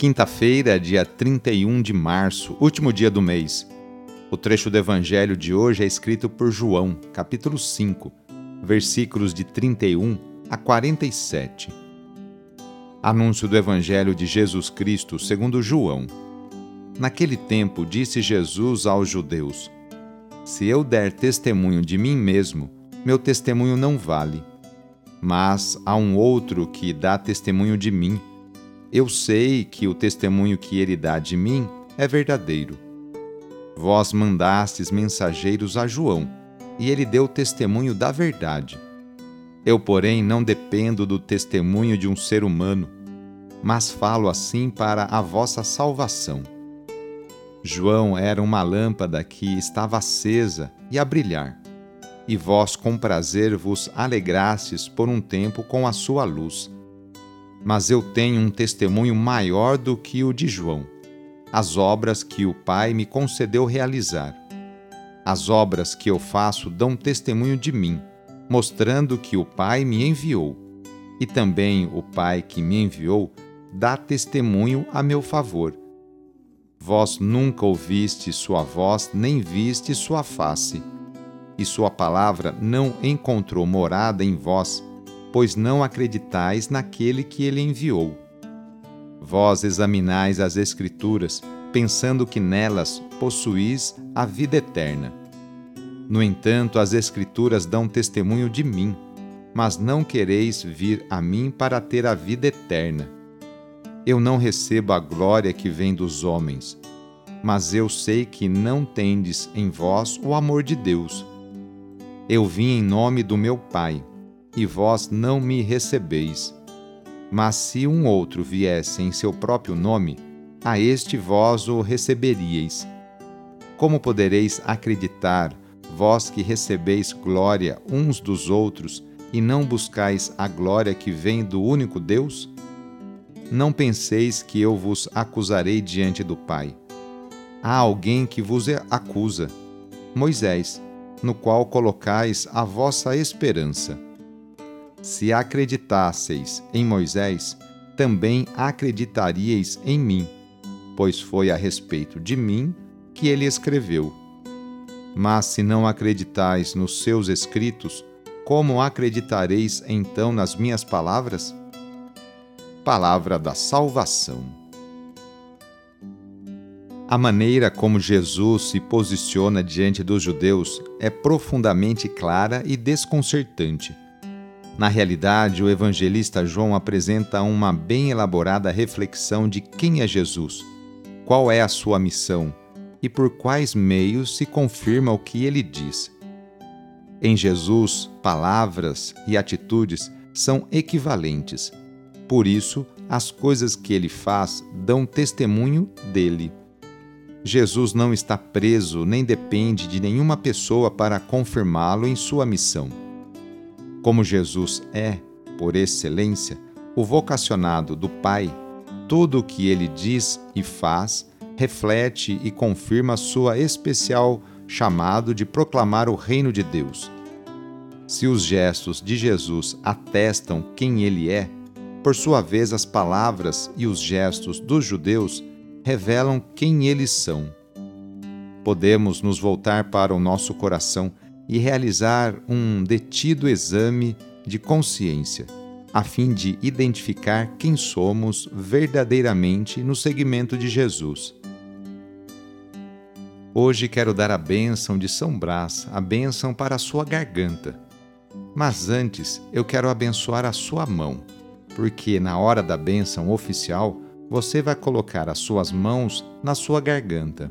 Quinta-feira, dia 31 de março, último dia do mês. O trecho do Evangelho de hoje é escrito por João, capítulo 5, versículos de 31 a 47. Anúncio do Evangelho de Jesus Cristo segundo João. Naquele tempo disse Jesus aos judeus: Se eu der testemunho de mim mesmo, meu testemunho não vale. Mas há um outro que dá testemunho de mim eu sei que o testemunho que ele dá de mim é verdadeiro. Vós mandastes mensageiros a João, e ele deu testemunho da verdade. Eu, porém, não dependo do testemunho de um ser humano, mas falo assim para a vossa salvação. João era uma lâmpada que estava acesa e a brilhar, e vós com prazer vos alegrastes por um tempo com a sua luz mas eu tenho um testemunho maior do que o de João, as obras que o Pai me concedeu realizar. As obras que eu faço dão testemunho de mim, mostrando que o Pai me enviou. E também o Pai que me enviou dá testemunho a meu favor. Vós nunca ouviste sua voz, nem viste sua face, e sua palavra não encontrou morada em vós pois não acreditais naquele que ele enviou. Vós examinais as Escrituras, pensando que nelas possuís a vida eterna. No entanto, as Escrituras dão testemunho de mim, mas não quereis vir a mim para ter a vida eterna. Eu não recebo a glória que vem dos homens, mas eu sei que não tendes em vós o amor de Deus. Eu vim em nome do meu Pai e vós não me recebeis. Mas se um outro viesse em seu próprio nome, a este vós o receberíeis. Como podereis acreditar, vós que recebeis glória uns dos outros e não buscais a glória que vem do único Deus? Não penseis que eu vos acusarei diante do Pai. Há alguém que vos acusa, Moisés, no qual colocais a vossa esperança. Se acreditasseis em Moisés, também acreditaríeis em mim, pois foi a respeito de mim que ele escreveu. Mas se não acreditais nos seus escritos, como acreditareis então nas minhas palavras? Palavra da Salvação. A maneira como Jesus se posiciona diante dos judeus é profundamente clara e desconcertante na realidade, o evangelista João apresenta uma bem elaborada reflexão de quem é Jesus, qual é a sua missão e por quais meios se confirma o que ele diz. Em Jesus, palavras e atitudes são equivalentes. Por isso, as coisas que ele faz dão testemunho dele. Jesus não está preso nem depende de nenhuma pessoa para confirmá-lo em sua missão. Como Jesus é, por excelência, o vocacionado do Pai, tudo o que ele diz e faz reflete e confirma sua especial chamado de proclamar o reino de Deus. Se os gestos de Jesus atestam quem ele é, por sua vez as palavras e os gestos dos judeus revelam quem eles são. Podemos nos voltar para o nosso coração e realizar um detido exame de consciência, a fim de identificar quem somos verdadeiramente no segmento de Jesus. Hoje quero dar a bênção de São Brás, a bênção para a sua garganta. Mas antes eu quero abençoar a sua mão, porque na hora da bênção oficial você vai colocar as suas mãos na sua garganta.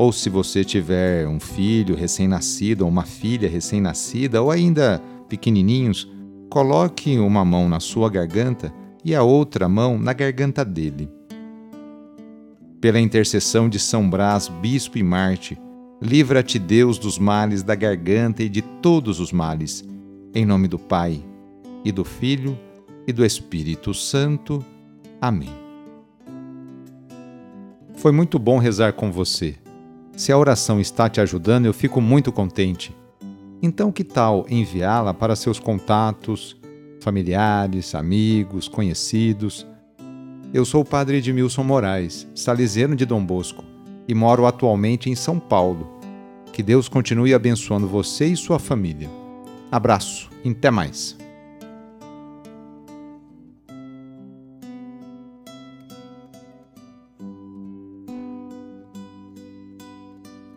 Ou se você tiver um filho recém-nascido ou uma filha recém-nascida ou ainda pequenininhos, coloque uma mão na sua garganta e a outra mão na garganta dele. Pela intercessão de São Brás, bispo e Marte, livra-te Deus dos males da garganta e de todos os males. Em nome do Pai, e do Filho, e do Espírito Santo. Amém. Foi muito bom rezar com você. Se a oração está te ajudando, eu fico muito contente. Então, que tal enviá-la para seus contatos, familiares, amigos, conhecidos? Eu sou o padre Edmilson Moraes, salesiano de Dom Bosco, e moro atualmente em São Paulo. Que Deus continue abençoando você e sua família. Abraço, até mais.